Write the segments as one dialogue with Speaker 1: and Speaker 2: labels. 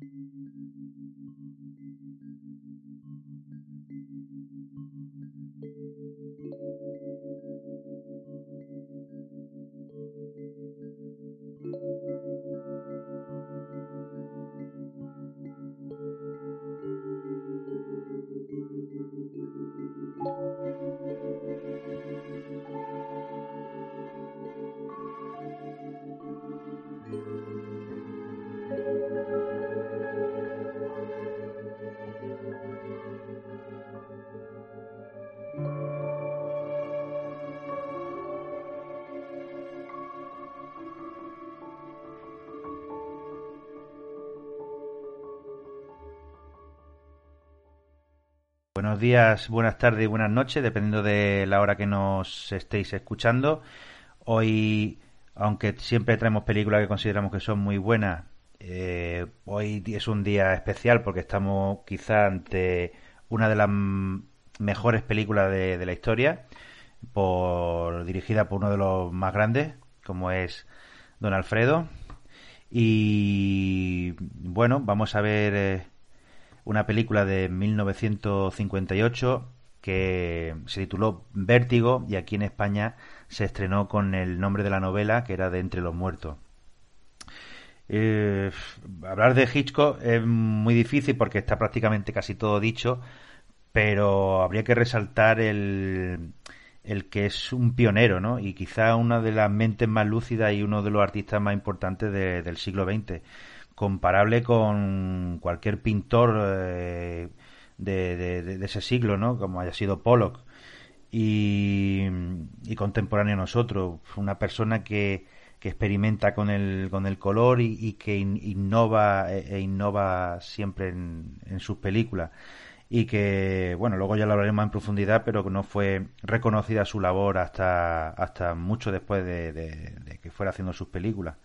Speaker 1: Thank you. Buenos días, buenas tardes y buenas noches, dependiendo de la hora que nos estéis escuchando. Hoy, aunque siempre traemos películas que consideramos que son muy buenas, eh, hoy es un día especial porque estamos quizá ante una de las mejores películas de, la historia, por, dirigida por uno de los más grandes, como es Don Alfredo. Y bueno, vamos a ver eh, una película de 1958 que se tituló Vértigo y aquí en España se estrenó con el nombre de la novela que era de Entre los Muertos. Eh, hablar de Hitchcock es muy difícil porque está prácticamente casi todo dicho, pero habría que resaltar el, el que es un pionero, ¿no? Y quizá una de las mentes más lúcidas y uno de los artistas más importantes del siglo XX comparable con cualquier pintor eh, de, ese siglo, ¿no? Como haya sido Pollock. Y, contemporáneo a nosotros. Una persona que, que experimenta con el, con el color y, que innova e, e, innova siempre en, sus películas. Y que, bueno, luego ya lo hablaremos en profundidad, pero que no fue reconocida su labor hasta, hasta mucho después de que fuera haciendo sus películas.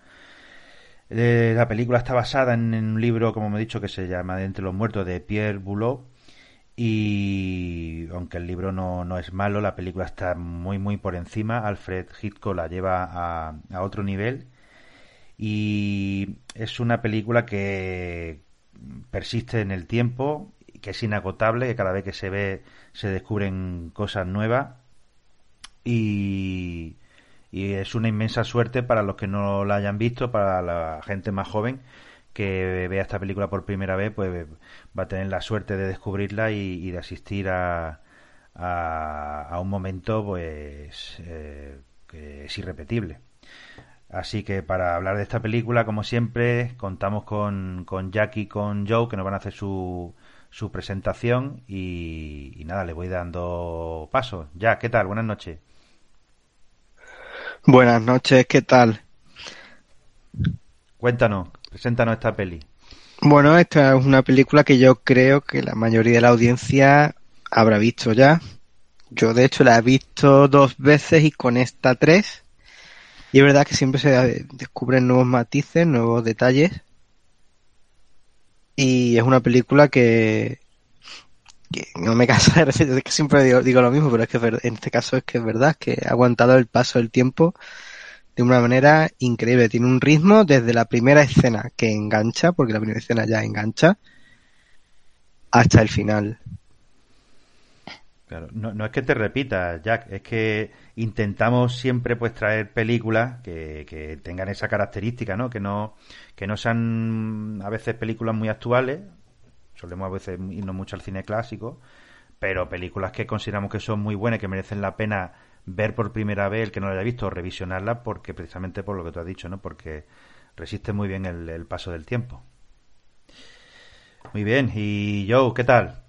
Speaker 1: Eh, la película está basada en, un libro, como me he dicho, que se llama De entre los muertos de Pierre Boulot. Y aunque el libro no, no, es malo, la película está muy, muy por encima. Alfred Hitchcock la lleva a, a otro nivel. Y es una película que persiste en el tiempo, que es inagotable, que cada vez que se ve se descubren cosas nuevas. Y y es una inmensa suerte para los que no la hayan visto, para la gente más joven que vea esta película por primera vez, pues va a tener la suerte de descubrirla y, de asistir a, a, un momento pues eh, que es irrepetible. Así que para hablar de esta película, como siempre, contamos con, con Jack y con Joe, que nos van a hacer su, su presentación y, nada, le voy dando paso. Jack, ¿qué tal? Buenas noches.
Speaker 2: Buenas noches, ¿qué tal?
Speaker 1: Cuéntanos, preséntanos esta peli.
Speaker 2: Bueno, esta es una película que yo creo que la mayoría de la audiencia habrá visto ya. Yo de hecho la he visto dos veces y con esta tres. Y es verdad que siempre se descubren nuevos matices, nuevos detalles. Y es una película que, no me canso de decir, que siempre digo, lo mismo, pero es que en este caso es que es verdad, que ha aguantado el paso del tiempo de una manera increíble. Tiene un ritmo desde la primera escena que engancha, porque la primera escena ya engancha, hasta el final.
Speaker 1: Claro, no, no es que te repita, Jack, es que intentamos siempre pues traer películas que, que tengan esa característica, ¿no? Que no, que no sean a veces películas muy actuales, solemos a veces irnos mucho al cine clásico, pero películas que consideramos que son muy buenas que merecen la pena ver por primera vez el que no la haya visto o revisionarla porque precisamente por lo que tú has dicho, ¿no? Porque resiste muy bien el, paso del tiempo. Muy bien, y Joe, ¿qué tal?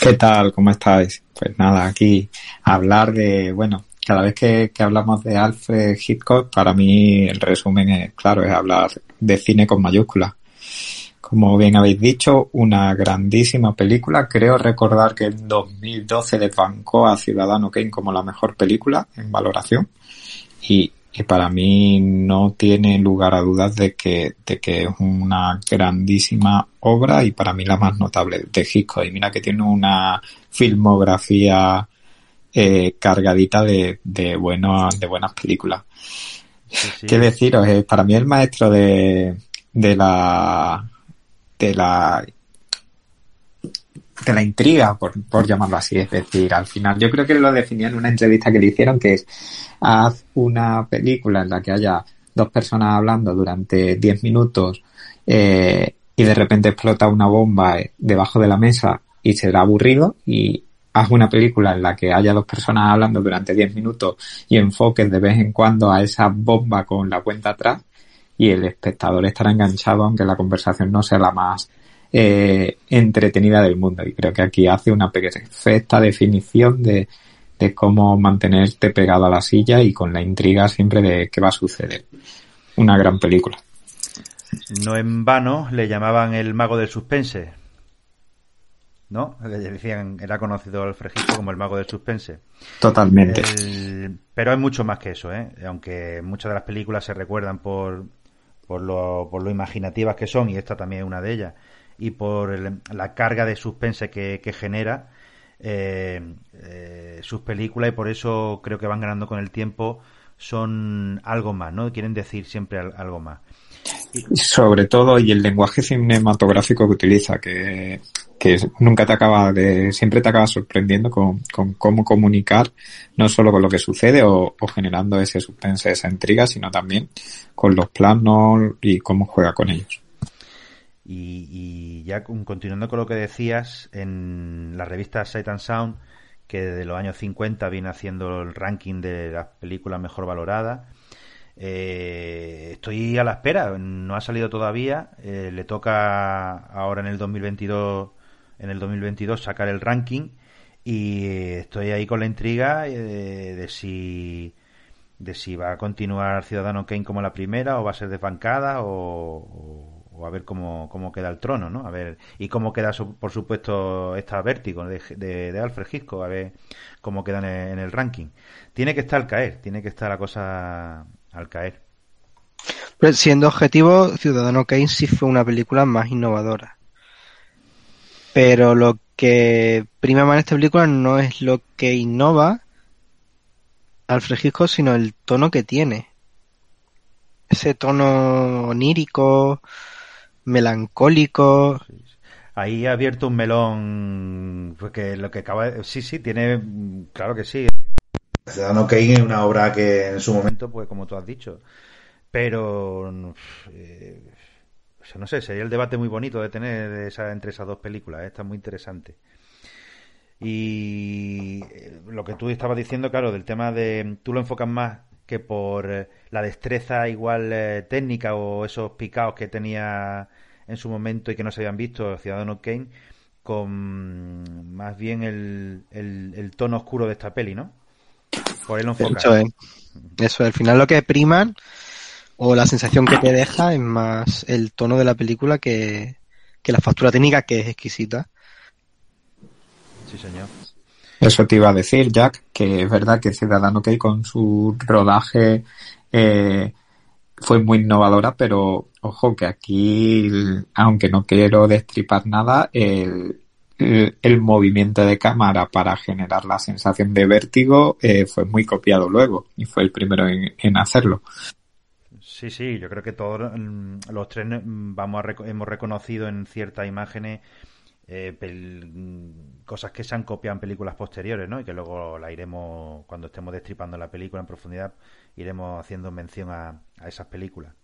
Speaker 3: ¿Qué tal? ¿Cómo estáis? Pues nada, aquí hablar de, bueno, cada vez que, que, hablamos de Alfred Hitchcock, para mí el resumen es, claro, es hablar de cine con mayúsculas. Como bien habéis dicho, una grandísima película. Creo recordar que en 2012 desbancó a Ciudadano Kane como la mejor película en valoración. Y, para mí no tiene lugar a dudas de que, de que es una grandísima obra y para mí la más notable de Hitchcock. Y mira que tiene una filmografía eh, cargadita de, de, de buenas películas. ¿Qué deciros? para mí el maestro de, de la de la de la intriga, por, por llamarlo así. Es decir, al final, yo creo que lo definía en una entrevista que le hicieron, que es haz una película en la que haya dos personas hablando durante 10 minutos eh, y de repente explota una bomba debajo de la mesa y será aburrido y haz una película en la que haya dos personas hablando durante 10 minutos y enfoques de vez en cuando a esa bomba con la cuenta atrás y el espectador estará enganchado aunque la conversación no sea la más eh, entretenida del mundo. Y creo que aquí hace una perfecta definición de, de cómo mantenerte pegado a la silla y con la intriga siempre de qué va a suceder. Una gran película.
Speaker 1: No en vano le llamaban el mago del suspense. ¿No? Le decían, era conocido al Hitchcock como el mago del suspense.
Speaker 3: Totalmente.
Speaker 1: pero hay mucho más que eso, ¿eh? Aunque muchas de las películas se recuerdan por, por, lo, por lo imaginativas que son, y esta también es una de ellas, y por la carga de suspense que, genera eh, eh, sus películas, y por eso creo que van ganando con el tiempo, son algo más, ¿no? Quieren decir siempre algo más.
Speaker 3: Sobre todo, y el lenguaje cinematográfico que utiliza, que, nunca te acaba de, siempre te acaba sorprendiendo con, cómo comunicar, no solo con lo que sucede o, generando ese suspense, esa intriga, sino también con los planos y cómo juega con ellos.
Speaker 1: Y, ya continuando con lo que decías, en la revista Sight and Sound, que desde los años 50 viene haciendo el ranking de las películas mejor valoradas, eh, estoy a la espera, no ha salido todavía. Eh, le toca ahora en el 2022, en el 2022 sacar el ranking y estoy ahí con la intriga eh, de, si de si va a continuar Ciudadano Kane como la primera o va a ser desbancada o, a ver cómo, cómo, queda el trono, ¿no? A ver y cómo queda por supuesto esta Vértigo de, de, Alfred Hitchcock, a ver cómo queda en el ranking. Tiene que estar al caer, tiene que estar la cosa al caer.
Speaker 2: Pues siendo objetivo, Ciudadano Kane sí fue una película más innovadora. Pero lo que prima más en esta película no es lo que innova Alfred Hitchcock, sino el tono que tiene. Ese tono onírico, melancólico.
Speaker 1: Ahí ha abierto un melón, porque lo que acaba Sí, sí, tiene... Claro que sí. Ciudadano Kane es una obra que en su momento, pues como tú has dicho, pero eh, no sé, sería el debate muy bonito de tener esa, entre esas dos películas, ¿eh? está muy interesante. Y eh, lo que tú estabas diciendo, claro, del tema de tú lo enfocas más que por la destreza igual técnica o esos picados que tenía en su momento y que no se habían visto Ciudadano Kane, con más bien el, el tono oscuro de esta peli, ¿no? Por
Speaker 2: Eso es. Eso, al final lo que priman o la sensación que te deja es más el tono de la película que, la factura técnica que es exquisita.
Speaker 1: Sí, señor.
Speaker 3: Eso te iba a decir, Jack, que es verdad que Ciudadano Kane con su rodaje eh, fue muy innovadora, pero ojo que aquí, aunque no quiero destripar nada, el, el, movimiento de cámara para generar la sensación de vértigo eh, fue muy copiado luego y fue el primero en, hacerlo.
Speaker 1: Sí, sí, yo creo que todos mm, los tres mm, vamos hemos reconocido en ciertas imágenes eh, mm, cosas que se han copiado en películas posteriores, ¿no? Y que luego la iremos, cuando estemos destripando la película en profundidad, iremos haciendo mención a, esas películas.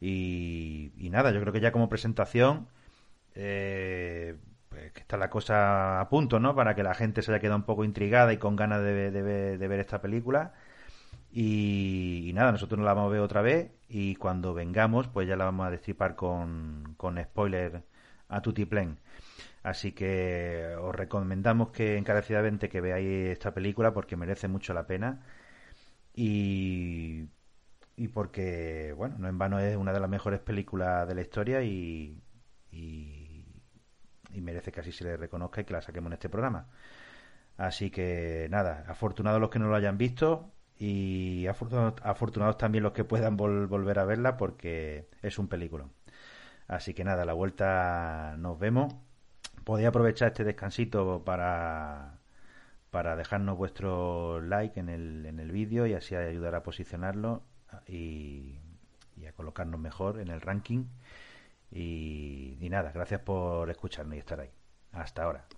Speaker 1: Y, y, nada, yo creo que ya como presentación eh, pues, que está la cosa a punto, ¿no? Para que la gente se haya quedado un poco intrigada y con ganas de, ver esta película. Y, nada, nosotros nos la vamos a ver otra vez y cuando vengamos, pues ya la vamos a destripar con, con spoiler a Tutiplen. Así que os recomendamos que encarecidamente que veáis esta película porque merece mucho la pena y, y porque, bueno, no en vano es una de las mejores películas de la historia y y merece que así se le reconozca y que la saquemos en este programa. Así que nada, afortunados los que no lo hayan visto y afortunados, también los que puedan volver a verla porque es un película. Así que nada, a la vuelta nos vemos. Podéis aprovechar este descansito para, para dejarnos vuestro like en el, en el vídeo y así ayudar a posicionarlo y, a colocarnos mejor en el ranking y, Y nada, gracias por escucharme y estar ahí. Hasta ahora.